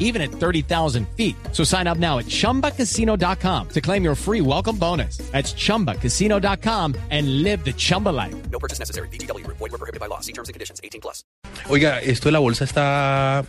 even at 30,000 feet. So sign up now at chumbacasino.com to claim your free welcome bonus. That's chumbacasino.com and live the Chumba life. No purchase necessary. BGW. Void were prohibited by law. See terms and conditions. 18 plus. Oiga, esto de la bolsa está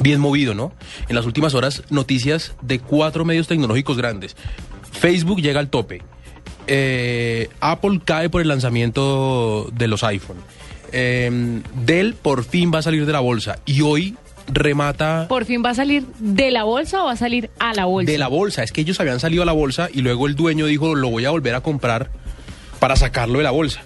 bien movido, ¿no? En las últimas horas, noticias de cuatro medios tecnológicos grandes. Facebook llega al tope. Eh, Apple cae por el lanzamiento de los iPhone. Eh, Dell por fin va a salir de la bolsa. Y hoy remata ¿Por fin va a salir de la bolsa o va a salir a la bolsa? de la bolsa. Es que ellos habían salido a la bolsa y luego el dueño dijo, lo voy a volver a comprar para sacarlo de la bolsa.